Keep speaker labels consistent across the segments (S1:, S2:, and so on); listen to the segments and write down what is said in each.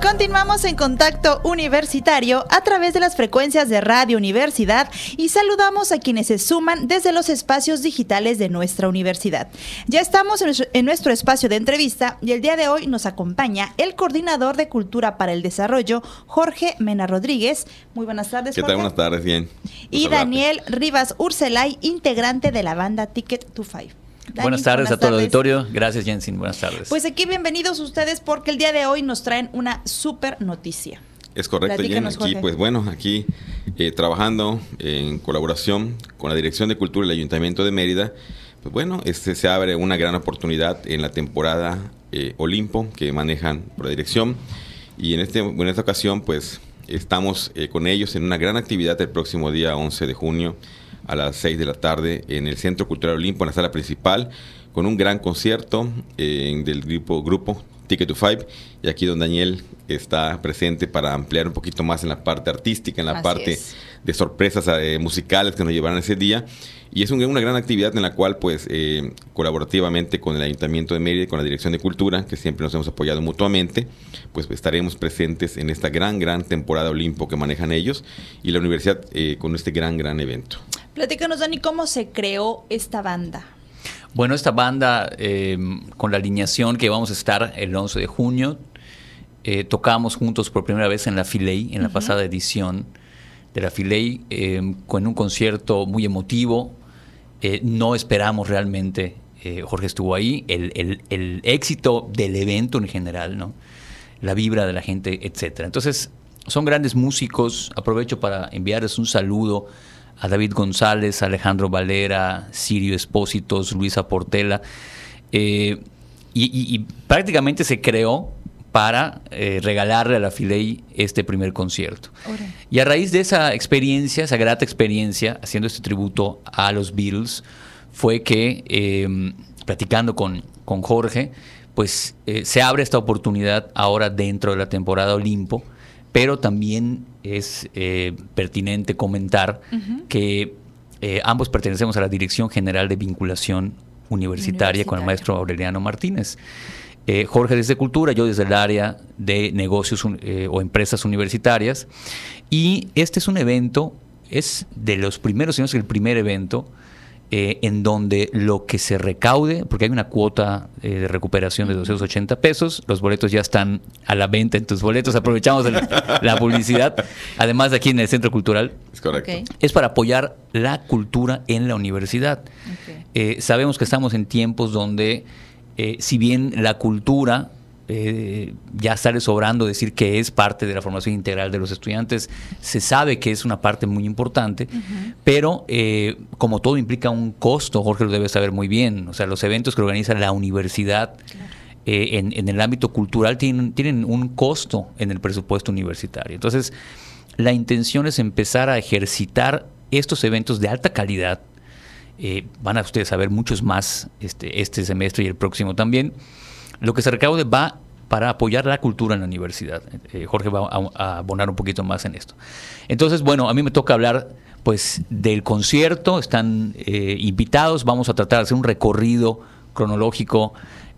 S1: continuamos en contacto universitario a través de las frecuencias de Radio Universidad y saludamos a quienes se suman desde los espacios digitales de nuestra universidad. Ya estamos en nuestro espacio de entrevista y el día de hoy nos acompaña el coordinador de Cultura para el Desarrollo, Jorge Mena Rodríguez. Muy buenas tardes.
S2: ¿Qué tal? Buenas tardes, bien.
S1: Y Daniel Rivas Urselay, integrante de la banda Ticket to Five
S3: buenas tardes a todo el auditorio. Gracias, Jensen. Buenas tardes.
S1: Pues aquí bienvenidos ustedes porque el día de hoy nos traen una súper noticia.
S2: Es correcto, Jen. Aquí, pues bueno, aquí eh, trabajando en colaboración con la Dirección de Cultura del Ayuntamiento de Mérida, pues bueno, este se abre una gran oportunidad en la temporada eh, Olimpo que manejan por la dirección. Y en, este, en esta ocasión, pues estamos eh, con ellos en una gran actividad el próximo día 11 de junio a las 6 de la tarde en el Centro Cultural Olimpo, en la sala principal, con un gran concierto eh, del grupo, grupo Ticket to Five. Y aquí don Daniel está presente para ampliar un poquito más en la parte artística, en la parte de sorpresas eh, musicales que nos llevarán ese día. Y es una gran actividad en la cual, pues, eh, colaborativamente con el Ayuntamiento de Mérida y con la Dirección de Cultura, que siempre nos hemos apoyado mutuamente, pues estaremos presentes en esta gran, gran temporada Olimpo que manejan ellos y la universidad con este gran, gran evento.
S1: Platícanos, Dani, ¿cómo se creó esta banda?
S3: Bueno, esta banda, em, con la alineación que vamos a estar el 11 de junio, eh, tocamos juntos por primera vez en la Filey, en la pasada edición de la Filey, em, con un concierto muy emotivo. Eh, no esperamos realmente, eh, Jorge estuvo ahí, el, el, éxito del evento en general, ¿no? la vibra de la gente, etc. Entonces, son grandes músicos. Aprovecho para enviarles un saludo a David González, Alejandro Valera, Sirio Espósitos, Luisa Portela. Eh, y, prácticamente se creó para eh, regalarle a la Filey este primer concierto. Y a raíz de esa experiencia, esa grata experiencia, haciendo este tributo a los Beatles, fue que, em, platicando con, con Jorge, pues eh, se abre esta oportunidad ahora dentro de la temporada Olimpo pero también es eh, pertinente comentar que eh, ambos pertenecemos a la Dirección General de Vinculación Universitaria, con el maestro Aureliano Martínez. Eh, Jorge desde Cultura, yo desde el área de negocios o empresas universitarias. Y este es un evento, es de los primeros, si no es el primer evento, eh, en donde lo que se recaude, porque hay una cuota eh, de recuperación de 280 pesos, los boletos ya están a la venta en tus boletos, aprovechamos la publicidad, además de aquí en el Centro Cultural.
S2: Es correcto.
S3: Es para apoyar la cultura en la universidad. Eh, sabemos que estamos en tiempos donde, si bien la cultura eh, ya sale sobrando decir que es parte de la formación integral de los estudiantes. Se sabe que es una parte muy importante, pero eh, como todo implica un costo, Jorge lo debe saber muy bien. O sea, los eventos que organiza la universidad eh, en, el ámbito cultural tienen, tienen un costo en el presupuesto universitario. Entonces, la intención es empezar a ejercitar estos eventos de alta calidad. van a ustedes a ver muchos más este, este semestre y el próximo también lo que se recaude va para apoyar la cultura en la universidad. Eh, Jorge va a, abonar un poquito más en esto. Entonces, bueno, a mí me toca hablar pues del concierto, están eh, invitados, vamos a tratar de hacer un recorrido cronológico.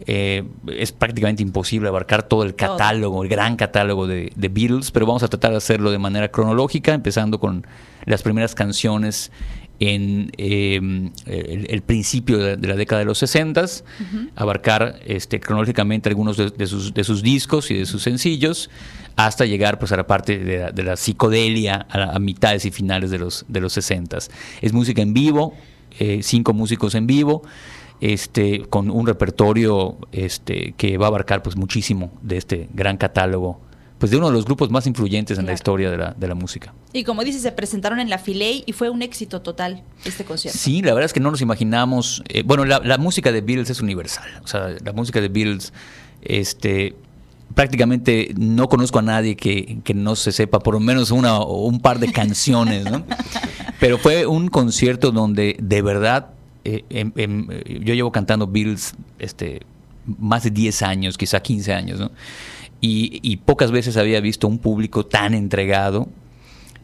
S3: Eh, es prácticamente imposible abarcar todo el catálogo, el gran catálogo de, de, Beatles, pero vamos a tratar de hacerlo de manera cronológica, empezando con las primeras canciones en em, el, principio de, la década de los 60, abarcar este, cronológicamente algunos de, sus, de, sus, discos y de sus sencillos, hasta llegar pues, a la parte de la, psicodelia a, mitades y finales de los, de los 60. Es música en vivo, eh, cinco músicos en vivo, este, con un repertorio este, que va a abarcar pues, muchísimo de este gran catálogo pues de uno de los grupos más influyentes en la historia de la, de la música.
S1: Y como dices, se presentaron en la Filey y fue un éxito total este concierto.
S3: Sí, la verdad es que no nos imaginamos. Eh, bueno, la, música de Beatles es universal. O sea, la música de Beatles, este prácticamente no conozco a nadie que, no se sepa por lo menos una o un par de canciones, ¿no? Pero fue un concierto donde de verdad eh, em, em, yo llevo cantando Beatles este, más de 10 años, quizá 15 años, ¿no? Y, pocas veces había visto un público tan entregado,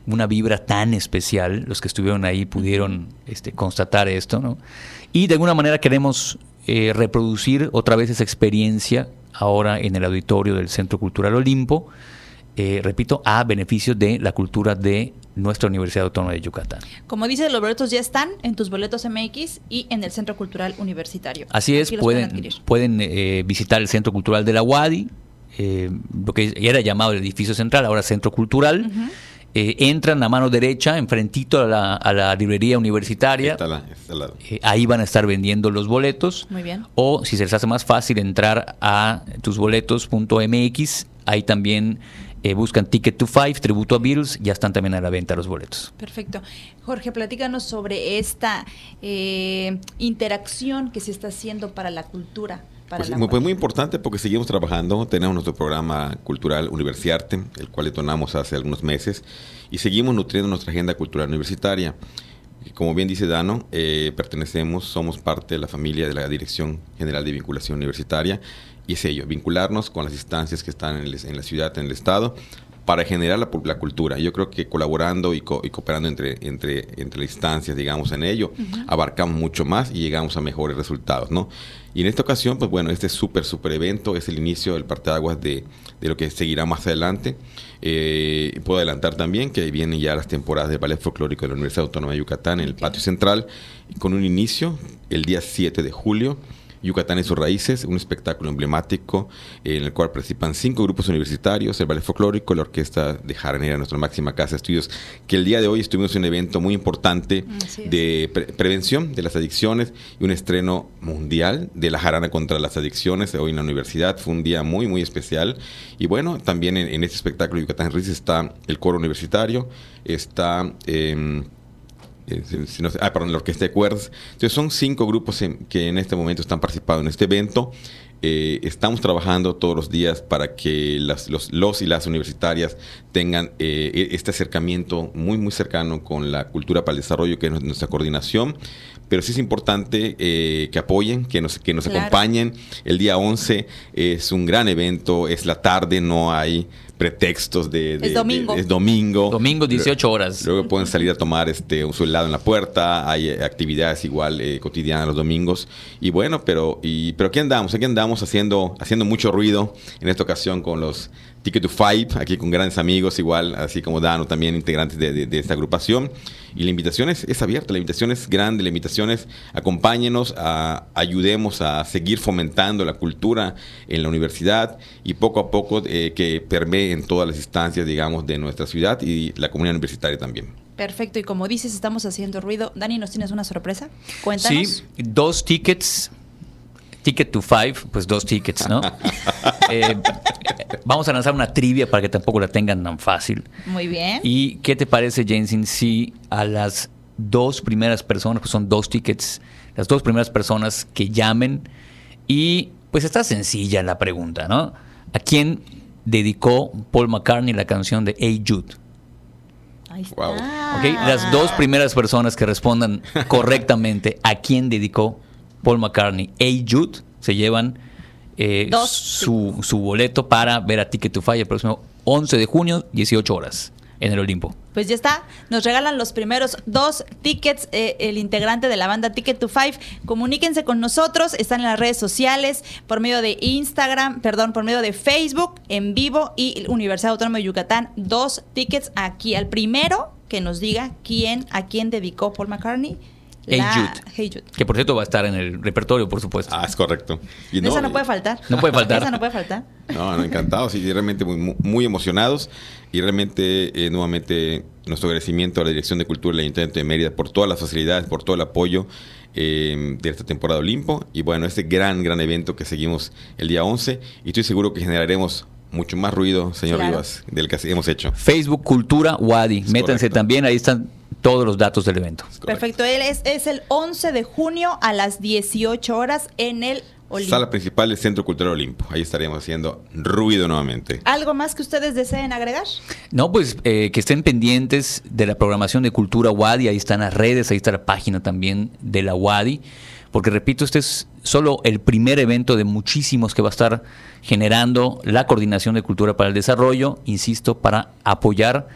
S3: una vibra tan especial. Los que estuvieron ahí pudieron este, constatar esto, ¿no? Y de alguna manera queremos eh, reproducir otra vez esa experiencia ahora en el auditorio del Centro Cultural Olimpo, eh, repito, a beneficio de la cultura de nuestra Universidad Autónoma de Yucatán.
S1: Como dices, los boletos ya están en tus boletos MX y en el Centro Cultural Universitario.
S3: Así es, pueden, pueden eh, visitar el Centro Cultural de la UADI, eh, lo que era llamado el edificio central, ahora Centro Cultural. entran a mano derecha, enfrentito a la, a la librería universitaria. ahí van a estar vendiendo los boletos.
S1: Muy bien.
S3: O si se les hace más fácil entrar a tusboletos.mx, ahí también eh, buscan Ticket to Five, tributo a Beatles, ya están también a la venta los boletos.
S1: Perfecto. Jorge, platícanos sobre esta eh, interacción que se está haciendo para la cultura. Para
S2: pues, muy, pues muy importante porque seguimos trabajando, tenemos nuestro programa cultural Universiarte, el cual detonamos hace algunos meses, y seguimos nutriendo nuestra agenda cultural universitaria. Como bien dice Dano, eh, pertenecemos, somos parte de la familia de la Dirección General de Vinculación Universitaria y es ello, vincularnos con las instancias que están en, la ciudad, en el Estado, para generar la, la, cultura. Yo creo que colaborando y, cooperando entre, entre, entre instancias, digamos, en ello, abarcamos mucho más y llegamos a mejores resultados, ¿no? Y en esta ocasión, pues bueno, este súper, súper evento es el inicio del parteaguas de, de lo que seguirá más adelante. Eh, puedo adelantar también que vienen ya las temporadas de ballet folclórico de la Universidad Autónoma de Yucatán en el patio central, con un inicio el día 7 de julio Yucatán y sus raíces, un espectáculo emblemático en el cual participan cinco grupos universitarios, el ballet folclórico, la orquesta de Jaranera, nuestra máxima casa de estudios, que el día de hoy estuvimos en un evento muy importante de prevención de las adicciones y un estreno mundial de la jarana contra las adicciones hoy en la universidad. Fue un día muy, muy especial. Y bueno, también en, este espectáculo Yucatán Raíces está el coro universitario, está... Eh, eh, ah, perdón, la Orquesta de Cuerdas. Entonces son cinco grupos que en este momento están participando en este evento. Eh, estamos trabajando todos los días para que las, los, los, y las universitarias tengan eh, e, este acercamiento muy, muy cercano con la cultura para el desarrollo, que es nuestra coordinación. Pero sí es importante que apoyen, que nos, que nos acompañen. El día 11 es un gran evento, es la tarde, no hay pretextos de,
S1: es domingo.
S2: es domingo.
S3: Domingo 18 horas.
S2: Luego pueden salir a tomar este un su helado en la puerta, hay eh, actividades igual eh, cotidianas los domingos y bueno, pero y pero aquí andamos, aquí andamos haciendo haciendo mucho ruido en esta ocasión con los Ticket to Five, aquí con grandes amigos, igual, así como Dano, también integrantes de, esta agrupación. Y la invitación es, abierta, la invitación es grande, la invitación es acompáñenos, a, ayudemos a seguir fomentando la cultura en la universidad y poco a poco eh, que permee en todas las instancias, digamos, de nuestra ciudad y la comunidad universitaria también.
S1: Perfecto, y como dices, estamos haciendo ruido. Dani, ¿nos tienes una sorpresa? Cuéntanos.
S3: Sí, dos tickets Ticket to Five, pues dos tickets, ¿no? Eh, vamos a lanzar una trivia para que tampoco la tengan tan fácil.
S1: Muy bien.
S3: ¿Y qué te parece, Jensen, si a las dos primeras personas, que son dos tickets, las dos primeras personas que llamen, y pues está sencilla la pregunta, ¿no? ¿A quién dedicó Paul McCartney la canción de Hey Jude?
S1: Ahí está.
S3: las dos primeras personas que respondan correctamente a quién dedicó Paul McCartney e Jude se llevan eh, su, su, boleto para ver a Ticket to Fire el próximo 11 de junio, 18 horas en el Olimpo.
S1: Pues ya está, nos regalan los primeros dos tickets, eh, el integrante de la banda Ticket to Five. Comuníquense con nosotros, están en las redes sociales, por medio de Instagram, perdón, por medio de Facebook, en vivo y Universidad Autónoma de Yucatán, dos tickets aquí. Al primero que nos diga quién, a quién dedicó Paul McCartney
S3: Hey, Jude, Que por cierto va a estar en el repertorio, por supuesto.
S2: Ah, es correcto.
S1: Esa no puede faltar.
S3: No puede faltar.
S1: Esa no puede faltar.
S2: No, no encantados y realmente muy, muy emocionados. Y realmente, eh, nuevamente, nuestro agradecimiento a la Dirección de Cultura del Ayuntamiento de Mérida por todas las facilidades, por todo el apoyo eh, de esta temporada Olimpo. Y bueno, este gran, gran evento que seguimos el día 11. Y estoy seguro que generaremos mucho más ruido, señor Rivas, del que hemos hecho.
S3: Facebook Cultura Wadi. Métanse también, ahí están todos los datos del evento.
S1: Perfecto, él es, es el 11 de junio a las 18 horas en el Olimpo.
S2: Sala principal del Centro Cultural Olimpo. Ahí estaríamos haciendo ruido nuevamente.
S1: ¿Algo más que ustedes deseen agregar?
S3: No, pues eh, que estén pendientes de la programación de Cultura Wadi. Ahí están las redes, ahí está la página también de la Wadi. Porque repito, este es solo el primer evento de muchísimos que va a estar generando la coordinación de cultura para el desarrollo, insisto, para apoyar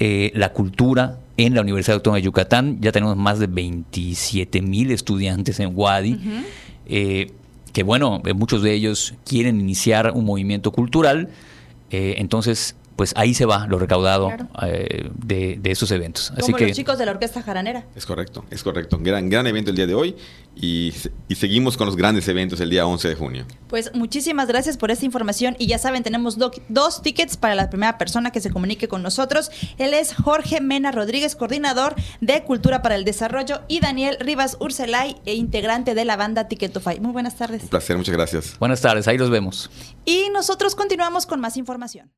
S3: eh, la cultura en la Universidad Autónoma de Yucatán. Ya tenemos más de 27 mil estudiantes en Wadi. eh, que bueno, muchos de ellos quieren iniciar un movimiento cultural, entonces pues ahí se va lo recaudado eh, de, esos eventos.
S1: Como los chicos de la Orquesta Jaranera.
S2: Es correcto, es correcto. Gran, gran evento el día de hoy y, seguimos con los grandes eventos el día 11 de junio.
S1: Pues muchísimas gracias por esta información y ya saben, tenemos dos tickets para la primera persona que se comunique con nosotros. Él es Jorge Mena Rodríguez, coordinador de Cultura para el Desarrollo y Daniel Rivas Urselay, e integrante de la banda Ticketify. Muy buenas tardes.
S2: Un placer, muchas gracias.
S3: Buenas tardes, ahí los vemos.
S1: Y nosotros continuamos con más información.